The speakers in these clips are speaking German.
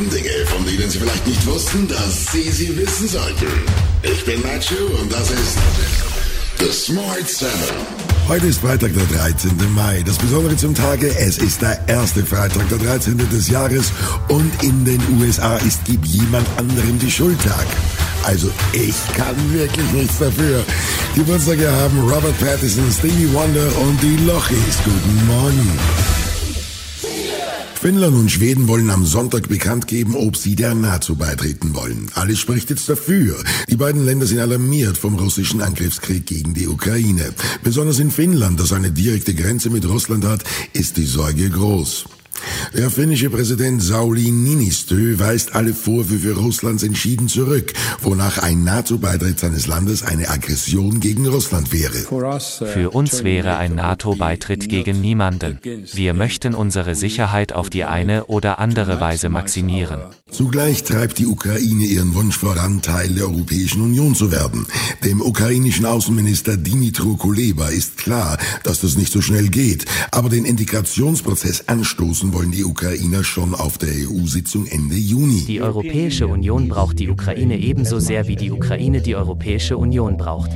Sieben Dinge, von denen Sie vielleicht nicht wussten, dass Sie sie wissen sollten. Ich bin Nacho und das ist The Smart Seven. Heute ist Freitag, der 13. Mai. Das Besondere zum Tage, es ist der erste Freitag, der 13. des Jahres und in den USA ist Gib jemand anderem die Schultag. Also ich kann wirklich nichts dafür. Geburtstage haben Robert Pattinson, Stevie Wonder und die Lochis. Guten Morgen. Finnland und Schweden wollen am Sonntag bekannt geben, ob sie der NATO beitreten wollen. Alles spricht jetzt dafür. Die beiden Länder sind alarmiert vom russischen Angriffskrieg gegen die Ukraine. Besonders in Finnland, das eine direkte Grenze mit Russland hat, ist die Sorge groß. Der finnische Präsident Sauli Niinistö weist alle Vorwürfe Russlands entschieden zurück, wonach ein NATO-Beitritt seines Landes eine Aggression gegen Russland wäre. Für uns wäre ein NATO-Beitritt gegen niemanden. Wir möchten unsere Sicherheit auf die eine oder andere Weise maximieren. Zugleich treibt die Ukraine ihren Wunsch voran, Teil der Europäischen Union zu werden. Dem ukrainischen Außenminister Dimitro Kuleba ist klar, dass das nicht so schnell geht, aber den Integrationsprozess anstoßen wollen die Ukrainer schon auf der EU-Sitzung Ende Juni. Die Europäische Union braucht die Ukraine ebenso sehr wie die Ukraine die Europäische Union braucht.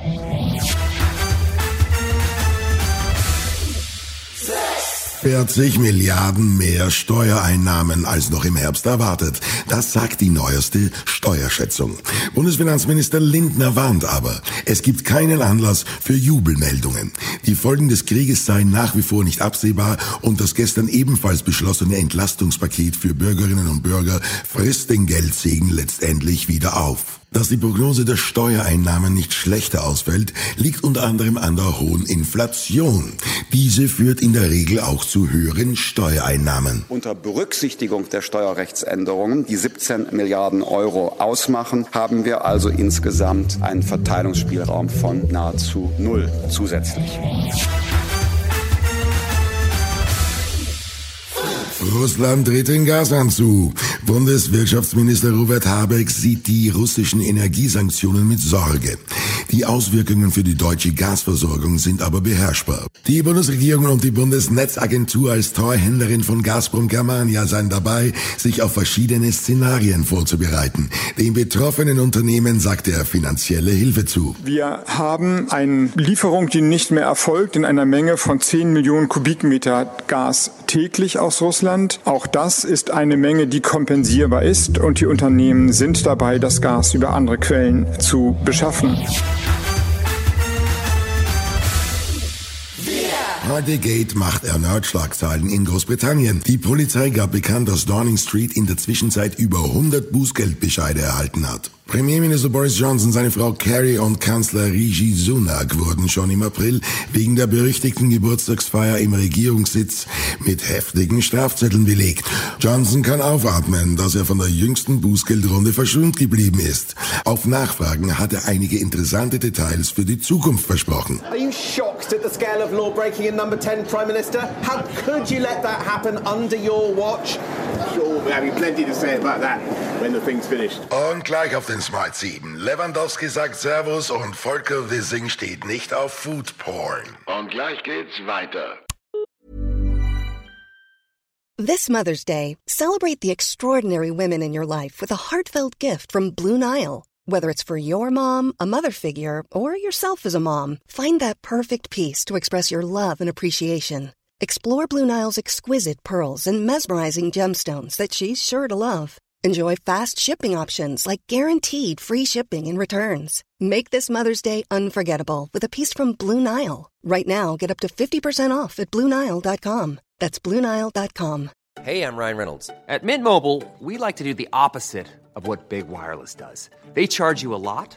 40 Milliarden mehr Steuereinnahmen als noch im Herbst erwartet. Das sagt die neueste Steuerschätzung. Bundesfinanzminister Lindner warnt aber, es gibt keinen Anlass für Jubelmeldungen. Die Folgen des Krieges seien nach wie vor nicht absehbar und das gestern ebenfalls beschlossene Entlastungspaket für Bürgerinnen und Bürger frisst den Geldsegen letztendlich wieder auf. Dass die Prognose der Steuereinnahmen nicht schlechter ausfällt, liegt unter anderem an der hohen Inflation. Diese führt in der Regel auch zu höheren Steuereinnahmen. Unter Berücksichtigung der Steuerrechtsänderungen, die 17 Milliarden Euro ausmachen, haben wir also insgesamt einen Verteilungsspielraum von nahezu null zusätzlich. Russland dreht den Gashahn zu. Bundeswirtschaftsminister Robert Habeck sieht die russischen Energiesanktionen mit Sorge. Die Auswirkungen für die deutsche Gasversorgung sind aber beherrschbar. Die Bundesregierung und die Bundesnetzagentur als Treuhänderin von Gazprom Germania seien dabei, sich auf verschiedene Szenarien vorzubereiten. Den betroffenen Unternehmen sagte er finanzielle Hilfe zu. Wir haben eine Lieferung, die nicht mehr erfolgt, in einer Menge von 10 Millionen Kubikmeter Gas täglich aus Russland. Auch das ist eine Menge, die kompensierbar ist und die Unternehmen sind dabei, das Gas über andere Quellen zu beschaffen. Partygate macht erneut Schlagzeilen in Großbritannien. Die Polizei gab bekannt, dass Downing Street in der Zwischenzeit über 100 Bußgeldbescheide erhalten hat. Premierminister Boris Johnson, seine Frau Carrie und Kanzler Rishi Sunak wurden schon im April wegen der berüchtigten Geburtstagsfeier im Regierungssitz mit heftigen Strafzetteln belegt. Johnson kann aufatmen, dass er von der jüngsten Bußgeldrunde verschont geblieben ist. Auf Nachfragen hat er einige interessante Details für die Zukunft versprochen. Are you shocked at the scale of law breaking in number 10, Prime Minister? How could you let that happen under your watch? Sure, we're having plenty to say about that when the thing's finished. Und gleich auf den Smart 7. Lewandowski sagt Servus und Volker Wissing steht nicht auf Food Porn. Und gleich geht's weiter. This Mother's Day, celebrate the extraordinary women in your life with a heartfelt gift from Blue Nile. Whether it's for your mom, a mother figure, or yourself as a mom, find that perfect piece to express your love and appreciation. Explore Blue Nile's exquisite pearls and mesmerizing gemstones that she's sure to love. Enjoy fast shipping options like guaranteed free shipping and returns. Make this Mother's Day unforgettable with a piece from Blue Nile. Right now, get up to 50% off at BlueNile.com. That's BlueNile.com. Hey, I'm Ryan Reynolds. At Mint Mobile, we like to do the opposite of what Big Wireless does. They charge you a lot,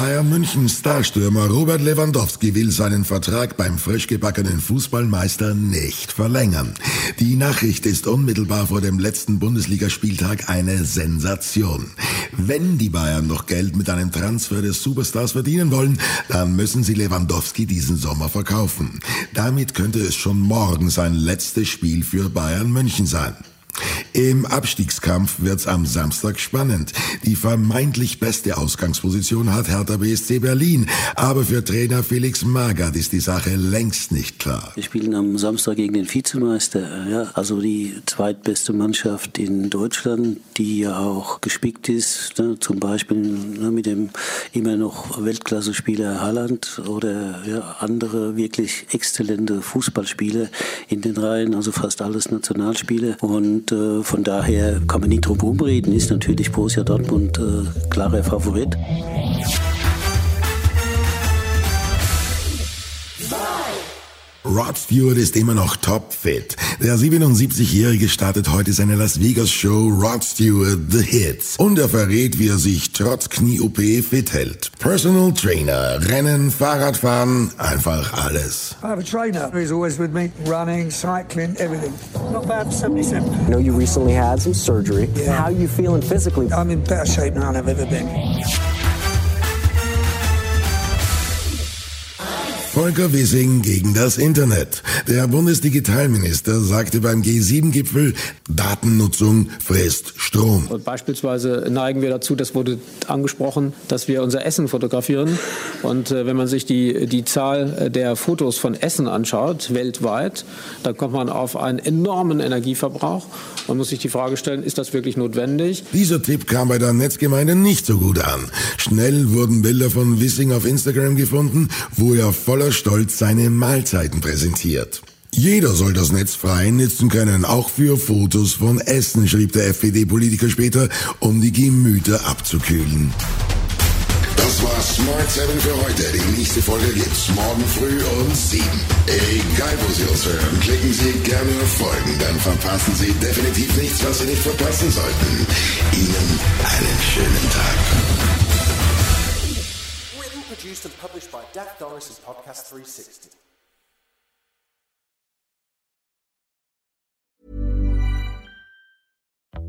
Bayern München Starstürmer Robert Lewandowski will seinen Vertrag beim frisch gebackenen Fußballmeister nicht verlängern. Die Nachricht ist unmittelbar vor dem letzten Bundesligaspieltag eine Sensation. Wenn die Bayern noch Geld mit einem Transfer des Superstars verdienen wollen, dann müssen sie Lewandowski diesen Sommer verkaufen. Damit könnte es schon morgen sein letztes Spiel für Bayern München sein. Im Abstiegskampf wird's am Samstag spannend. Die vermeintlich beste Ausgangsposition hat Hertha BSC Berlin, aber für Trainer Felix Magath ist die Sache längst nicht klar. Wir spielen am Samstag gegen den Vizemeister, ja, also die zweitbeste Mannschaft in Deutschland, die ja auch gespickt ist, ne, zum Beispiel ne, mit dem immer noch Weltklasse-Spieler Haaland oder ja, andere wirklich exzellente Fußballspieler in den Reihen, also fast alles Nationalspieler und und äh, von daher kann man nicht drum rumreden, ist natürlich Borussia Dortmund äh, klarer Favorit. Rod Stewart ist immer noch topfit. Der 77-Jährige startet heute seine Las Vegas Show Rod Stewart The Hits. Und er verrät, wie er sich trotz Knie-OP fit hält. Personal Trainer, Rennen, Fahrradfahren, einfach alles. I have a trainer who's always with me, running, cycling, everything. Not bad, 77. I know you recently had some surgery. Yeah. How are you feeling physically? I'm in better shape now than I've ever been. Volker Wissing gegen das Internet. Der Bundesdigitalminister sagte beim G7-Gipfel, Datennutzung frisst Strom. Und beispielsweise neigen wir dazu, das wurde angesprochen, dass wir unser Essen fotografieren. Und äh, wenn man sich die, die Zahl der Fotos von Essen anschaut, weltweit, dann kommt man auf einen enormen Energieverbrauch. Man muss sich die Frage stellen, ist das wirklich notwendig? Dieser Tipp kam bei der Netzgemeinde nicht so gut an. Schnell wurden Bilder von Wissing auf Instagram gefunden, wo er voller Stolz seine Mahlzeiten präsentiert. Jeder soll das Netz frei nutzen können, auch für Fotos von Essen, schrieb der FPD-Politiker später, um die Gemüter abzukühlen. Das war Smart 7 für heute. Die nächste Folge gibt's morgen früh um 7. Egal wo Sie uns hören, klicken Sie gerne auf Folgen, dann verpassen Sie definitiv nichts, was Sie nicht verpassen sollten. Ihnen einen schönen Tag. Produced, and published by Dak Doris and Podcast 360.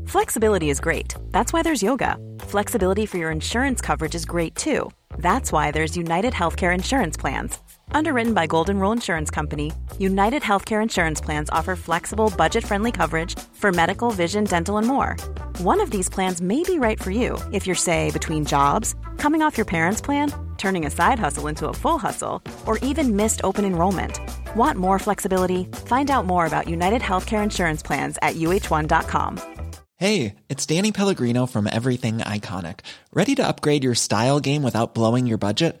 Flexibility is great. That's why there's yoga. Flexibility for your insurance coverage is great too. That's why there's United Healthcare Insurance Plans. Underwritten by Golden Rule Insurance Company, United Healthcare Insurance Plans offer flexible, budget friendly coverage for medical, vision, dental, and more. One of these plans may be right for you if you're, say, between jobs, coming off your parents' plan, turning a side hustle into a full hustle, or even missed open enrollment. Want more flexibility? Find out more about United Healthcare Insurance Plans at uh1.com. Hey, it's Danny Pellegrino from Everything Iconic. Ready to upgrade your style game without blowing your budget?